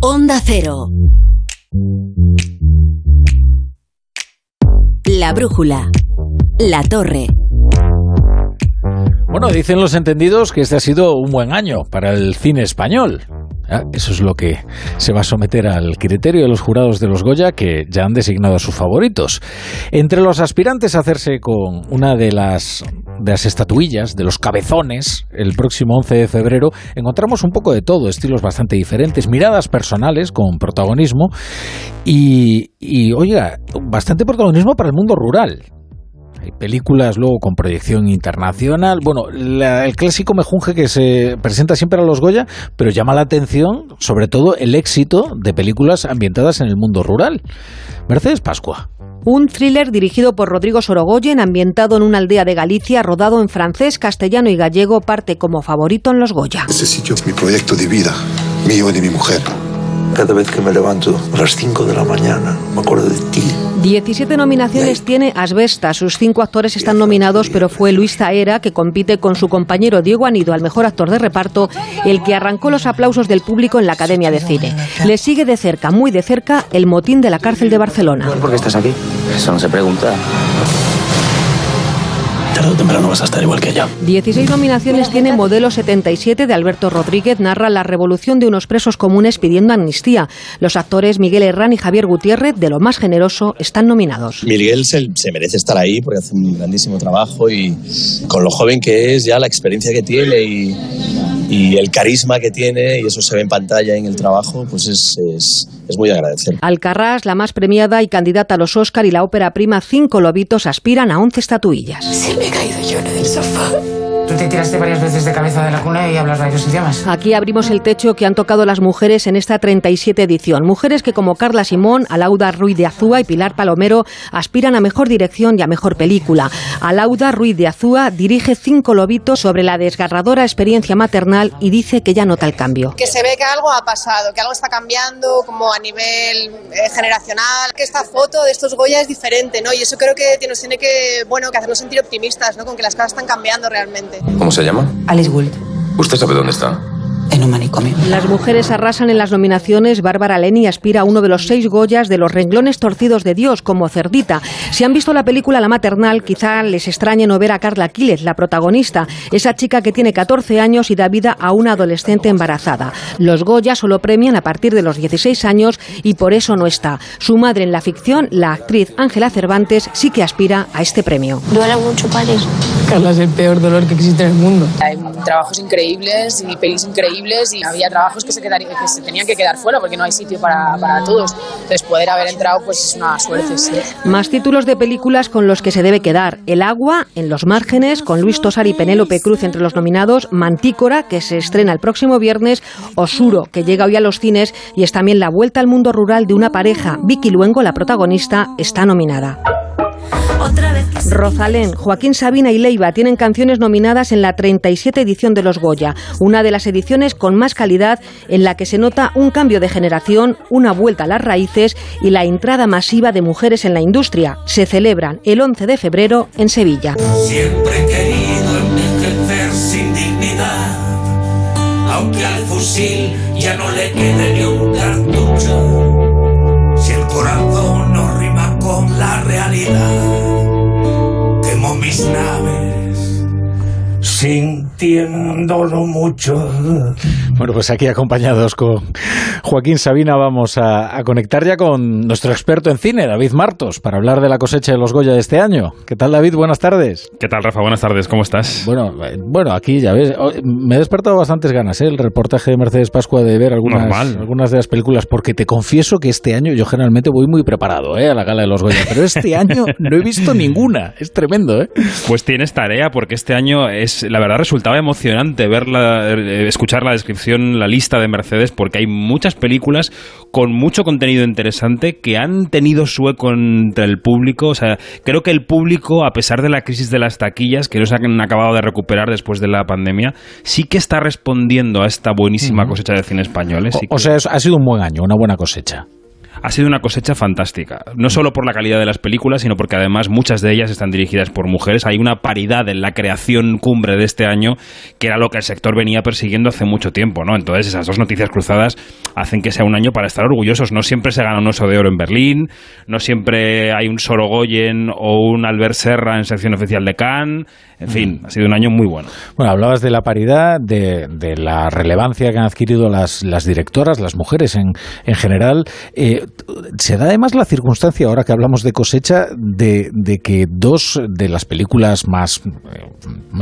Onda Cero. La brújula. La torre. Bueno, dicen los entendidos que este ha sido un buen año para el cine español. Ah, eso es lo que se va a someter al criterio de los jurados de los Goya, que ya han designado a sus favoritos. Entre los aspirantes a hacerse con una de las, de las estatuillas, de los cabezones, el próximo 11 de febrero, encontramos un poco de todo, estilos bastante diferentes, miradas personales con protagonismo y, y oiga, bastante protagonismo para el mundo rural. Hay películas luego con proyección internacional. Bueno, la- el clásico mejunje que se presenta siempre a los Goya, pero llama la atención sobre todo el éxito de películas ambientadas en el mundo rural. Mercedes Pascua. Un thriller dirigido por Rodrigo Sorogoyen, ambientado en una aldea de Galicia, rodado en francés, castellano y gallego, parte como favorito en los Goya. Ese sitio es mi proyecto de vida, mío y de mi mujer. Cada vez que me levanto a las 5 de la mañana, me acuerdo de ti. 17 nominaciones tiene Asbesta. Sus cinco actores están nominados, pero fue Luis Zaera, que compite con su compañero Diego Anido al mejor actor de reparto, el que arrancó los aplausos del público en la Academia de Cine. Le sigue de cerca, muy de cerca, el motín de la cárcel de Barcelona. ¿Por qué estás aquí? Eso no se pregunta. Tarde o temprano vas a estar igual que yo. 16 nominaciones tiene Modelo 77 de Alberto Rodríguez, narra la revolución de unos presos comunes pidiendo amnistía. Los actores Miguel Herrán y Javier Gutiérrez, de lo más generoso, están nominados. Miguel se, se merece estar ahí porque hace un grandísimo trabajo y con lo joven que es, ya la experiencia que tiene y, y el carisma que tiene, y eso se ve en pantalla en el trabajo, pues es, es, es muy de agradecer. Alcarrás, la más premiada y candidata a los Oscar y la ópera prima Cinco Lobitos aspiran a 11 estatuillas. Se me he caído yo en el sofá. Te tiraste varias veces de cabeza de la cuna y hablas varios idiomas. Aquí abrimos el techo que han tocado las mujeres en esta 37 edición. Mujeres que como Carla Simón, Alauda Ruiz de Azúa y Pilar Palomero aspiran a mejor dirección y a mejor película. Alauda Ruiz de Azúa dirige Cinco Lobitos sobre la desgarradora experiencia maternal y dice que ya nota el cambio. que se ve que algo ha pasado, que algo está cambiando como a nivel eh, generacional, que esta foto de estos Goya es diferente, ¿no? Y eso creo que nos tiene que, bueno, que hacernos sentir optimistas, ¿no? Con que las cosas están cambiando realmente. ¿Cómo se llama? Alice Gould, ¿Usted sabe dónde está? en un manicomio. Las mujeres arrasan en las nominaciones. Bárbara Leni aspira a uno de los seis Goyas de los renglones torcidos de Dios, como Cerdita. Si han visto la película La Maternal, quizá les extrañe no ver a Carla Quiles, la protagonista, esa chica que tiene 14 años y da vida a una adolescente embarazada. Los Goya solo premian a partir de los 16 años y por eso no está. Su madre en la ficción, la actriz Ángela Cervantes, sí que aspira a este premio. Duele mucho parir. Carla es el peor dolor que existe en el mundo. Hay trabajos increíbles y pelis increíbles y había trabajos que se, quedarían, que se tenían que quedar fuera porque no hay sitio para, para todos. Entonces poder haber entrado pues es una suerte, sí. Más títulos de películas con los que se debe quedar. El agua, en los márgenes, con Luis Tosar y Penélope Cruz entre los nominados. Mantícora, que se estrena el próximo viernes. Osuro, que llega hoy a los cines. Y es también la vuelta al mundo rural de una pareja. Vicky Luengo, la protagonista, está nominada. Rosalén, Joaquín Sabina y Leiva tienen canciones nominadas en la 37 edición de los Goya, una de las ediciones con más calidad en la que se nota un cambio de generación, una vuelta a las raíces y la entrada masiva de mujeres en la industria. Se celebran el 11 de febrero en Sevilla. Siempre he querido envejecer sin dignidad, aunque al fusil ya no le quede ni un cartucho. Con la realidad, quemo mis naves, sintiéndolo mucho. Bueno, pues aquí acompañados con Joaquín Sabina vamos a, a conectar ya con nuestro experto en cine, David Martos, para hablar de la cosecha de los Goya de este año. ¿Qué tal, David? Buenas tardes. ¿Qué tal, Rafa? Buenas tardes, ¿cómo estás? Bueno, eh, bueno, aquí ya ves, me he despertado bastantes ganas, ¿eh? el reportaje de Mercedes Pascua de ver algunas, Normal. algunas de las películas, porque te confieso que este año yo generalmente voy muy preparado ¿eh? a la gala de los Goya, pero este año no he visto ninguna, es tremendo, ¿eh? Pues tienes tarea porque este año es, la verdad, resultaba emocionante ver la, eh, escuchar la descripción, la lista de Mercedes, porque hay muchas películas con mucho contenido interesante que han tenido su eco entre el público. O sea, creo que el público, a pesar de la crisis de las taquillas, que no se han acabado de recuperar después de la pandemia, sí que está respondiendo a esta buenísima cosecha de cine español. ¿eh? Sí O, sea, ha sido un buen año, una buena cosecha. Ha sido una cosecha fantástica. No solo por la calidad de las películas, sino porque además muchas de ellas están dirigidas por mujeres. Hay una paridad en la creación cumbre de este año, que era lo que el sector venía persiguiendo hace mucho tiempo, ¿no? Entonces esas dos noticias cruzadas hacen que sea un año para estar orgullosos. No siempre se gana un oso de oro en Berlín, no siempre hay un Sorogoyen o un Albert Serra en sección oficial de Cannes. En fin, ha sido un año muy bueno. Bueno, hablabas de la paridad, de, de la relevancia que han adquirido las, las directoras, las mujeres en, en general. Eh, se da además la circunstancia, ahora que hablamos de cosecha, de, de que dos de las películas más eh,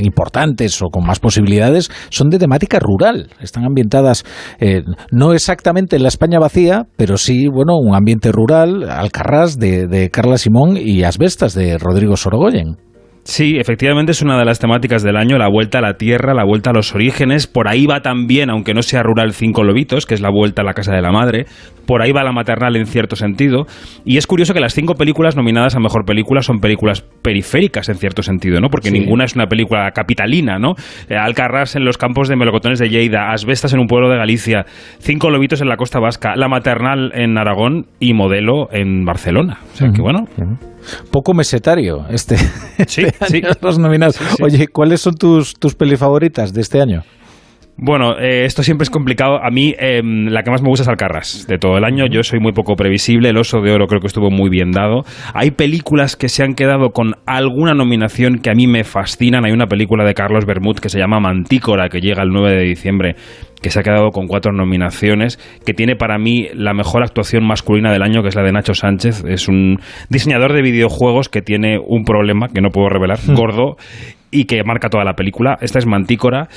importantes o con más posibilidades son de temática rural. Están ambientadas eh, no exactamente en la España vacía, pero sí, bueno, un ambiente rural, Alcarrás de, de Carla Simón y Asbestas de Rodrigo Sorogoyen. Sí, efectivamente es una de las temáticas del año, la vuelta a la tierra, la vuelta a los orígenes. Por ahí va también, aunque no sea rural, Cinco Lobitos, que es la vuelta a la casa de la madre. Por ahí va la maternal en cierto sentido. Y es curioso que las cinco películas nominadas a mejor película son películas periféricas en cierto sentido, ¿no? Porque Sí. ninguna es una película capitalina, ¿no? Eh, Alcarrás en los campos de melocotones de Lleida, Asbestas en un pueblo de Galicia, Cinco Lobitos en la costa vasca, La maternal en Aragón y Modelo en Barcelona. O sea que bueno. Poco mesetario este, Sí, este sí. año los nominados. Oye, ¿cuáles son tus, tus peli favoritas de este año? Bueno, eh, esto siempre es complicado. A mí eh, la que más me gusta es Alcarrás. De todo el año yo soy muy poco previsible. El Oso de Oro creo que estuvo muy bien dado. Hay películas que se han quedado con alguna nominación que a mí me fascinan. Hay una película de Carlos Bermud que se llama Mantícora que llega el 9 de diciembre que se ha quedado con cuatro nominaciones, que tiene para mí la mejor actuación masculina del año, que es la de Nacho Sánchez. Es un diseñador de videojuegos que tiene un problema que no puedo revelar, gordo, y que marca toda la película. Esta es Mantícora.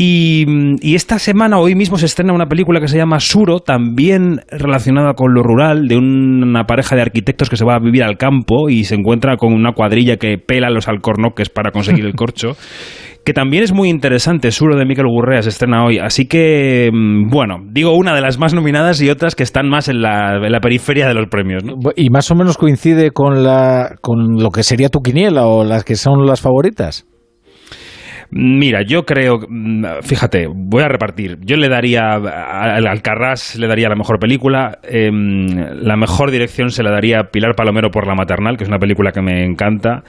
Y, esta semana, hoy mismo, se estrena una película que se llama Suro, también relacionada con lo rural, de una pareja de arquitectos que se va a vivir al campo y se encuentra con una cuadrilla que pela los alcornoques para conseguir el corcho. que también es muy interesante, Suro de Miquel Gurrea se estrena hoy, así que, mm, bueno, digo una de las más nominadas y otras que están más en la, en la periferia de los premios, ¿no? Y más o menos coincide con, la, con lo que sería tu quiniela o las que son las favoritas. Mira, yo creo, mm, fíjate, voy a repartir. Yo le daría al Alcarrás, le daría la mejor película. em, la mejor dirección se la daría Pilar Palomero por La Maternal, que es una película que me encanta.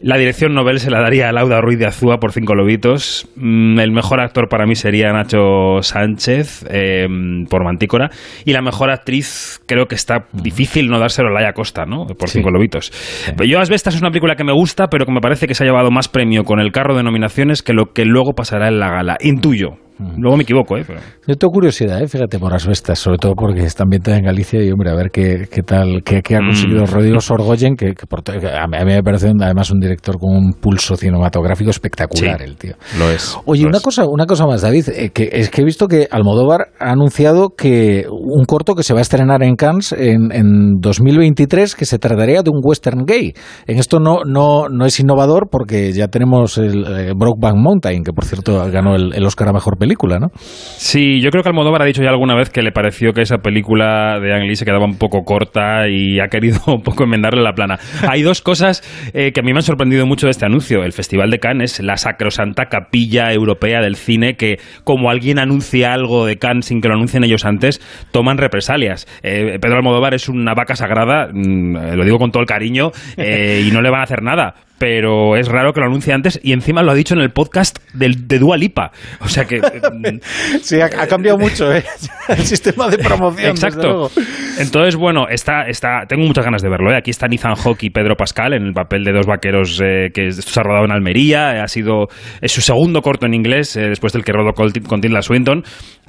La dirección novel se la daría a Lauda Ruiz de Azúa por Cinco Lobitos. Mm, El mejor actor para mí sería Nacho Sánchez em, por Mantícora. Y la mejor actriz creo que está difícil no dárselo a Laia Costa, ¿no? Por Cinco Lobitos. Pero Yo Asbestas es una película que me gusta, pero que me parece que se ha llevado más premio con el carro de nominaciones que lo que luego pasará en la gala. Intuyo. Luego me equivoco, ¿eh? Pero... Yo tengo curiosidad, ¿eh? fíjate, por Asbestas, sobre todo porque está ambientada en Galicia y, hombre, a ver qué, qué tal, qué, qué ha conseguido Mm. Rodrigo Sorgoyen, que, que por que a, mí, me parece un- además un director con un pulso cinematográfico espectacular, Sí, el tío. Lo es. Oye, lo una es. cosa, una cosa más, David, eh, que es que he visto que Almodóvar ha anunciado que un corto que se va a estrenar en Cannes en, en 2023 que se trataría de un western gay. En esto no, no, no es innovador porque ya tenemos el eh, Brokeback Mountain, que por cierto ganó el, el Oscar a mejor película, ¿no? Sí, yo creo que Almodóvar ha dicho ya alguna vez que le pareció que esa película de Ang Lee se quedaba un poco corta y ha querido un poco enmendarle la plana. Hay dos cosas eh, que a mí me han sorprendido mucho de este anuncio. El Festival de Cannes es la sacrosanta capilla europea del cine que, como alguien anuncia algo de Cannes sin que lo anuncien ellos antes, toman represalias. Eh, Pedro Almodóvar es una vaca sagrada, mm, eh, lo digo con todo el cariño, y no le van a hacer nada. Pero es raro que lo anuncie antes y encima lo ha dicho en el podcast del, de Dua Lipa. O sea que mm, Sí, ha, ha cambiado mucho ¿eh? el sistema de promoción. Exacto. Entonces, bueno, está, está, tengo muchas ganas de verlo. ¿eh? Aquí están Ethan Hawke y Pedro Pascal en el papel de dos vaqueros eh, que se ha rodado en Almería. Ha sido es su segundo corto en inglés después del que rodó con, con Tilda Swinton.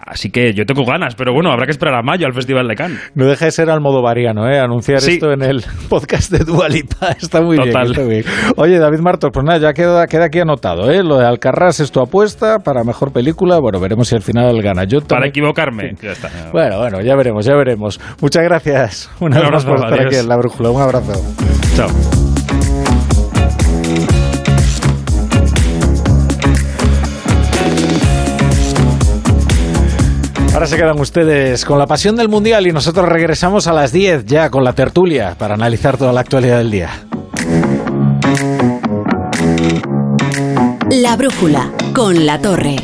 Así que yo tengo ganas, pero bueno, habrá que esperar a mayo al Festival de Cannes. No deja de ser almodovariano, ¿eh? Anunciar Sí. esto en el podcast de Dualipa. Está muy bien, está. Oye, David Martos, pues nada, ya queda, queda aquí anotado, ¿eh? Lo de Alcarrás es tu apuesta para mejor película. Bueno, veremos si al final gana. Yo Para equivocarme. Ya está. Bueno, bueno, ya veremos, ya veremos. Muchas gracias. Una Un más por abrazo, estar aquí en La Brújula. Un abrazo. Chao. Ahora se quedan ustedes con la pasión del Mundial y nosotros regresamos a las 10 ya con la tertulia para analizar toda la actualidad del día. La brújula con la torre.